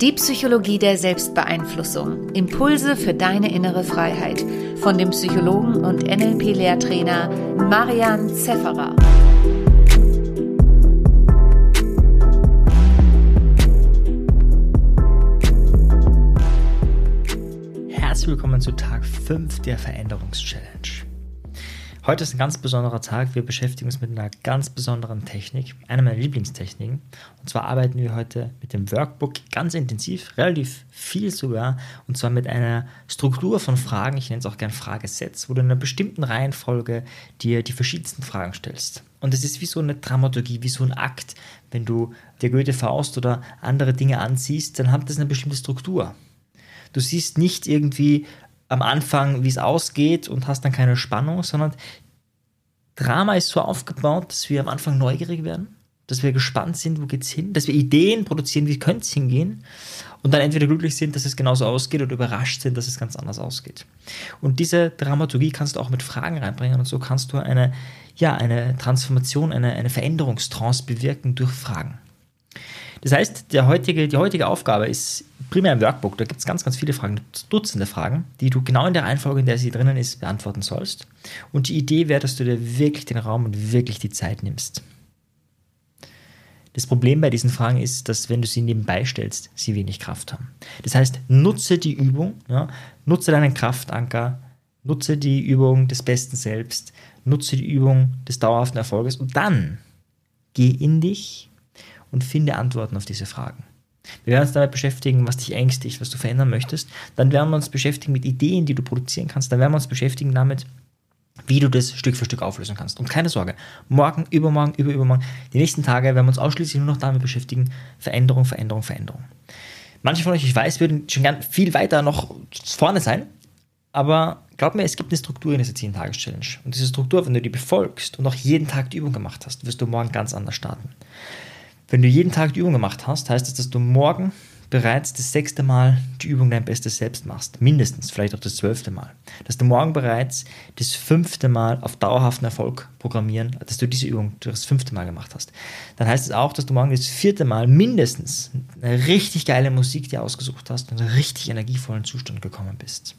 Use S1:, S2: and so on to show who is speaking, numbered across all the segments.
S1: Die Psychologie der Selbstbeeinflussung. Impulse für deine innere Freiheit. Von dem Psychologen und NLP-Lehrtrainer Marian Zefferer.
S2: Herzlich willkommen zu Tag 5 der Veränderungschallenge. Heute ist ein ganz besonderer Tag. Wir beschäftigen uns mit einer ganz besonderen Technik, einer meiner Lieblingstechniken. Und zwar arbeiten wir heute mit dem Workbook ganz intensiv, relativ viel sogar, und zwar mit einer Struktur von Fragen, ich nenne es auch gern Fragesets, wo du in einer bestimmten Reihenfolge dir die verschiedensten Fragen stellst. Und es ist wie so eine Dramaturgie, wie so ein Akt. Wenn du der Goethe Faust oder andere Dinge ansiehst, dann hat das eine bestimmte Struktur. Du siehst nicht irgendwie am Anfang, wie es ausgeht und hast dann keine Spannung, sondern Drama ist so aufgebaut, dass wir am Anfang neugierig werden, dass wir gespannt sind, wo geht's hin, dass wir Ideen produzieren, wie könnte es hingehen und dann entweder glücklich sind, dass es genauso ausgeht oder überrascht sind, dass es ganz anders ausgeht. Und diese Dramaturgie kannst du auch mit Fragen reinbringen und so kannst du eine, ja, eine Transformation, eine, eine Veränderungstrance bewirken durch Fragen. Das heißt, der heutige, die heutige Aufgabe ist primär im Workbook. Da gibt es ganz, ganz viele Fragen, Dutzende Fragen, die du genau in der Reihenfolge, in der sie drinnen ist, beantworten sollst. Und die Idee wäre, dass du dir wirklich den Raum und wirklich die Zeit nimmst. Das Problem bei diesen Fragen ist, dass wenn du sie nebenbei stellst, sie wenig Kraft haben. Das heißt, nutze die Übung, ja, nutze deinen Kraftanker, nutze die Übung des besten Selbst, nutze die Übung des dauerhaften Erfolges und dann geh in dich und finde Antworten auf diese Fragen. Wir werden uns damit beschäftigen, was dich ängstigt, was du verändern möchtest. Dann werden wir uns beschäftigen mit Ideen, die du produzieren kannst. Dann werden wir uns beschäftigen damit, wie du das Stück für Stück auflösen kannst. Und keine Sorge, morgen, übermorgen, überübermorgen, die nächsten Tage werden wir uns ausschließlich nur noch damit beschäftigen, Veränderung, Veränderung, Veränderung. Manche von euch, ich weiß, würden schon gern viel weiter noch vorne sein, aber glaub mir, es gibt eine Struktur in dieser 10-Tages-Challenge. Und diese Struktur, wenn du die befolgst und auch jeden Tag die Übung gemacht hast, wirst du morgen ganz anders starten. Wenn du jeden Tag die Übung gemacht hast, heißt das, dass du morgen bereits das sechste Mal die Übung dein Bestes selbst machst. Mindestens, vielleicht auch das zwölfte Mal. Dass du morgen bereits das fünfte Mal auf dauerhaften Erfolg programmieren, dass du diese Übung das fünfte Mal gemacht hast. Dann heißt es auch, dass du morgen das vierte Mal mindestens eine richtig geile Musik dir ausgesucht hast und in einen richtig energievollen Zustand gekommen bist.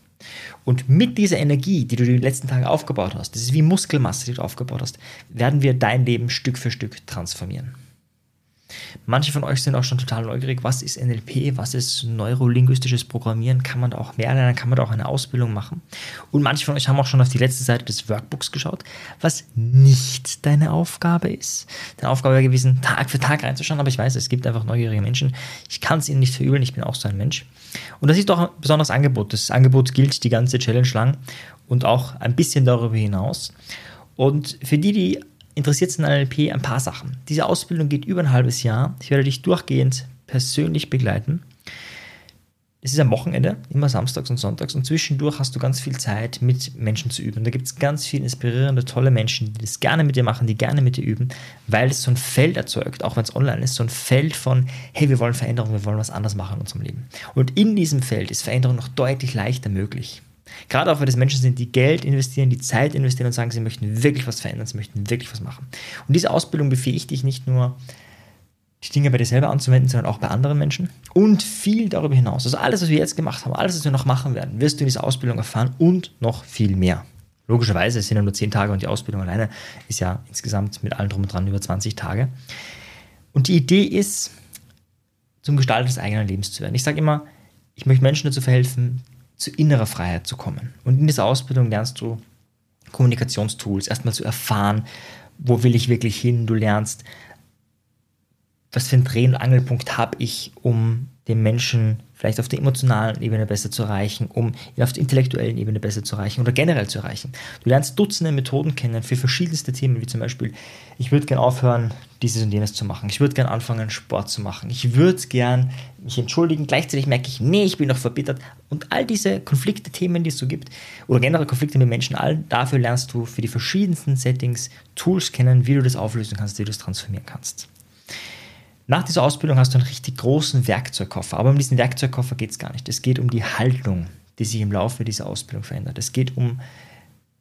S2: Und mit dieser Energie, die du die letzten Tage aufgebaut hast, das ist wie Muskelmasse, die du aufgebaut hast, werden wir dein Leben Stück für Stück transformieren. Manche von euch sind auch schon total neugierig, was ist NLP, was ist neurolinguistisches Programmieren, kann man da auch mehr lernen, kann man da auch eine Ausbildung machen. Und manche von euch haben auch schon auf die letzte Seite des Workbooks geschaut, was nicht deine Aufgabe ist. Deine Aufgabe wäre gewesen, Tag für Tag reinzuschauen, aber ich weiß, es gibt einfach neugierige Menschen. Ich kann es ihnen nicht verübeln, ich bin auch so ein Mensch. Und das ist doch ein besonderes Angebot. Das Angebot gilt die ganze Challenge lang und auch ein bisschen darüber hinaus. Und für die, die interessiert es in NLP ein paar Sachen. Diese Ausbildung geht über ein halbes Jahr. Ich werde dich durchgehend persönlich begleiten. Es ist am Wochenende, immer samstags und sonntags und zwischendurch hast du ganz viel Zeit, mit Menschen zu üben. Da gibt es ganz viele inspirierende, tolle Menschen, die das gerne mit dir machen, die gerne mit dir üben, weil es so ein Feld erzeugt, auch wenn es online ist, so ein Feld von, hey, wir wollen Veränderung, wir wollen was anderes machen in unserem Leben. Und in diesem Feld ist Veränderung noch deutlich leichter möglich. Gerade auch, weil das Menschen sind, die Geld investieren, die Zeit investieren und sagen, sie möchten wirklich was verändern, sie möchten wirklich was machen. Und diese Ausbildung befähigt dich nicht nur, die Dinge bei dir selber anzuwenden, sondern auch bei anderen Menschen und viel darüber hinaus. Also alles, was wir jetzt gemacht haben, alles, was wir noch machen werden, wirst du in dieser Ausbildung erfahren und noch viel mehr. Logischerweise, sind ja nur 10 Tage und die Ausbildung alleine ist ja insgesamt mit allem drum und dran über 20 Tage. Und die Idee ist, zum Gestalter des eigenen Lebens zu werden. Ich sage immer, ich möchte Menschen dazu verhelfen, zu innerer Freiheit zu kommen. Und in dieser Ausbildung lernst du Kommunikationstools, erstmal zu erfahren, wo will ich wirklich hin. Du lernst, was für einen Dreh- und Angelpunkt habe ich, um den Menschen vielleicht auf der emotionalen Ebene besser zu erreichen, um ihn auf der intellektuellen Ebene besser zu erreichen oder generell zu erreichen. Du lernst Dutzende Methoden kennen für verschiedenste Themen, wie zum Beispiel, ich würde gern aufhören, dieses und jenes zu machen. Ich würde gern anfangen, Sport zu machen. Ich würde gern mich entschuldigen. Gleichzeitig merke ich, nee, ich bin noch verbittert. Und all diese Konflikte, Themen, die es so gibt, oder generell Konflikte mit Menschen, all dafür lernst du für die verschiedensten Settings Tools kennen, wie du das auflösen kannst, wie du das transformieren kannst. Nach dieser Ausbildung hast du einen richtig großen Werkzeugkoffer. Aber um diesen Werkzeugkoffer geht es gar nicht. Es geht um die Haltung, die sich im Laufe dieser Ausbildung verändert. Es geht um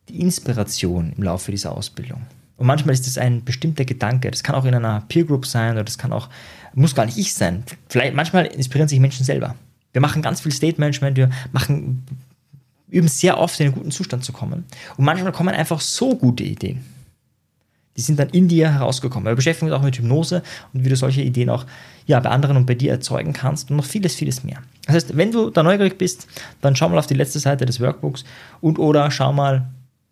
S2: die Inspiration im Laufe dieser Ausbildung. Und manchmal ist es ein bestimmter Gedanke. Das kann auch in einer Peer Group sein oder das kann auch, muss gar nicht ich sein. Vielleicht, manchmal inspirieren sich Menschen selber. Wir machen ganz viel State Management, wir machen, üben sehr oft in einen guten Zustand zu kommen. Und manchmal kommen einfach so gute Ideen. Die sind dann in dir herausgekommen. Wir beschäftigen uns auch mit Hypnose und wie du solche Ideen auch ja, bei anderen und bei dir erzeugen kannst und noch vieles, vieles mehr. Das heißt, wenn du da neugierig bist, dann schau mal auf die letzte Seite des Workbooks und oder schau mal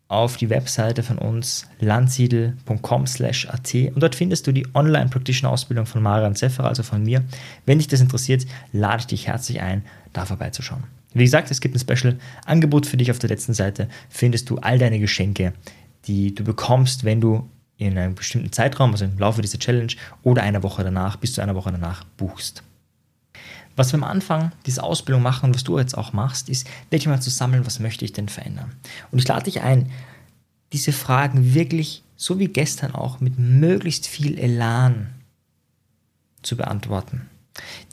S2: auf die Webseite von uns landsiedel.com slash at und dort findest du die Online-Practitioner-Ausbildung von Marian Zeffer, also von mir. Wenn dich das interessiert, lade ich dich herzlich ein, da vorbeizuschauen. Wie gesagt, es gibt ein Special-Angebot für dich auf der letzten Seite, findest du all deine Geschenke, die du bekommst, wenn du in einem bestimmten Zeitraum, also im Laufe dieser Challenge oder einer Woche danach, bis zu einer Woche danach buchst. Was wir am Anfang dieser Ausbildung machen und was du jetzt auch machst, ist wirklich mal zu sammeln, was möchte ich denn verändern. Und ich lade dich ein, diese Fragen wirklich, so wie gestern auch, mit möglichst viel Elan zu beantworten.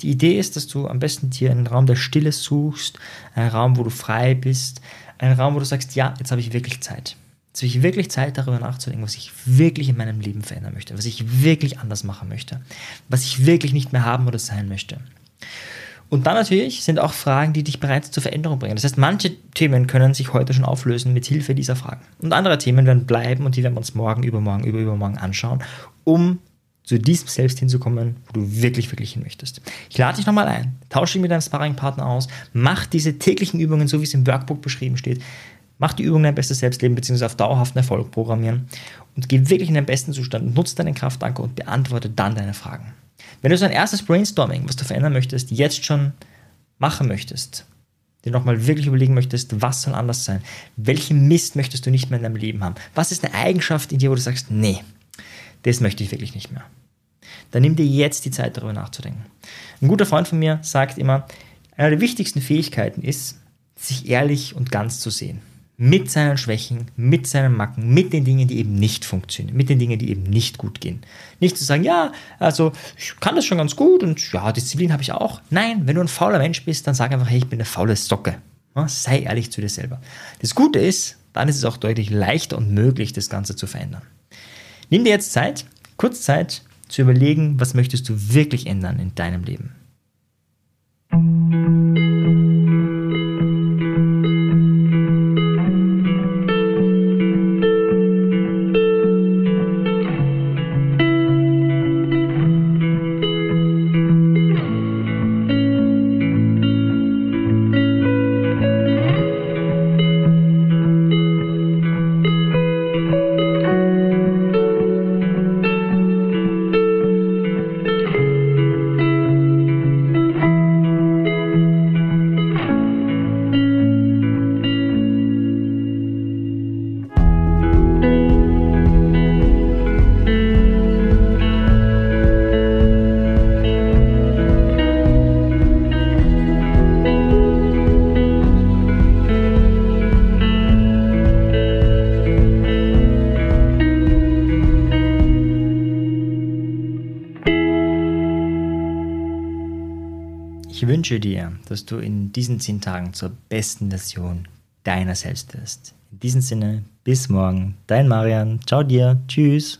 S2: Die Idee ist, dass du am besten dir einen Raum der Stille suchst, einen Raum, wo du frei bist, einen Raum, wo du sagst, ja, jetzt habe ich wirklich Zeit. Jetzt habe ich wirklich Zeit, darüber nachzudenken, was ich wirklich in meinem Leben verändern möchte, was ich wirklich anders machen möchte, was ich wirklich nicht mehr haben oder sein möchte. Und dann natürlich sind auch Fragen, die dich bereits zur Veränderung bringen. Das heißt, manche Themen können sich heute schon auflösen mit Hilfe dieser Fragen. Und andere Themen werden bleiben und die werden wir uns morgen, übermorgen, über übermorgen anschauen, um zu diesem Selbst hinzukommen, wo du wirklich, wirklich hin möchtest. Ich lade dich nochmal ein, tausche dich mit deinem Sparringpartner aus, mach diese täglichen Übungen, so wie es im Workbook beschrieben steht, mach die Übungen dein bestes Selbstleben bzw. auf dauerhaften Erfolg programmieren und geh wirklich in den besten Zustand, nutze deinen Kraftanker und beantworte dann deine Fragen. Wenn du so ein erstes Brainstorming, was du verändern möchtest, jetzt schon machen möchtest, dir nochmal wirklich überlegen möchtest, was soll anders sein? Welchen Mist möchtest du nicht mehr in deinem Leben haben? Was ist eine Eigenschaft in dir, wo du sagst, nee, das möchte ich wirklich nicht mehr? Dann nimm dir jetzt die Zeit, darüber nachzudenken. Ein guter Freund von mir sagt immer, eine der wichtigsten Fähigkeiten ist, sich ehrlich und ganz zu sehen mit seinen Schwächen, mit seinen Macken, mit den Dingen, die eben nicht funktionieren, mit den Dingen, die eben nicht gut gehen. Nicht zu sagen, ja, also ich kann das schon ganz gut und ja, Disziplin habe ich auch. Nein, wenn du ein fauler Mensch bist, dann sag einfach, hey, ich bin eine faule Socke. Sei ehrlich zu dir selber. Das Gute ist, dann ist es auch deutlich leichter und möglich, das Ganze zu verändern. Nimm dir jetzt Zeit, kurz Zeit, zu überlegen, was möchtest du wirklich ändern in deinem Leben. Ich wünsche dir, dass du in diesen zehn Tagen zur besten Version deiner selbst wirst. In diesem Sinne, bis morgen. Dein Marian. Ciao dir. Tschüss.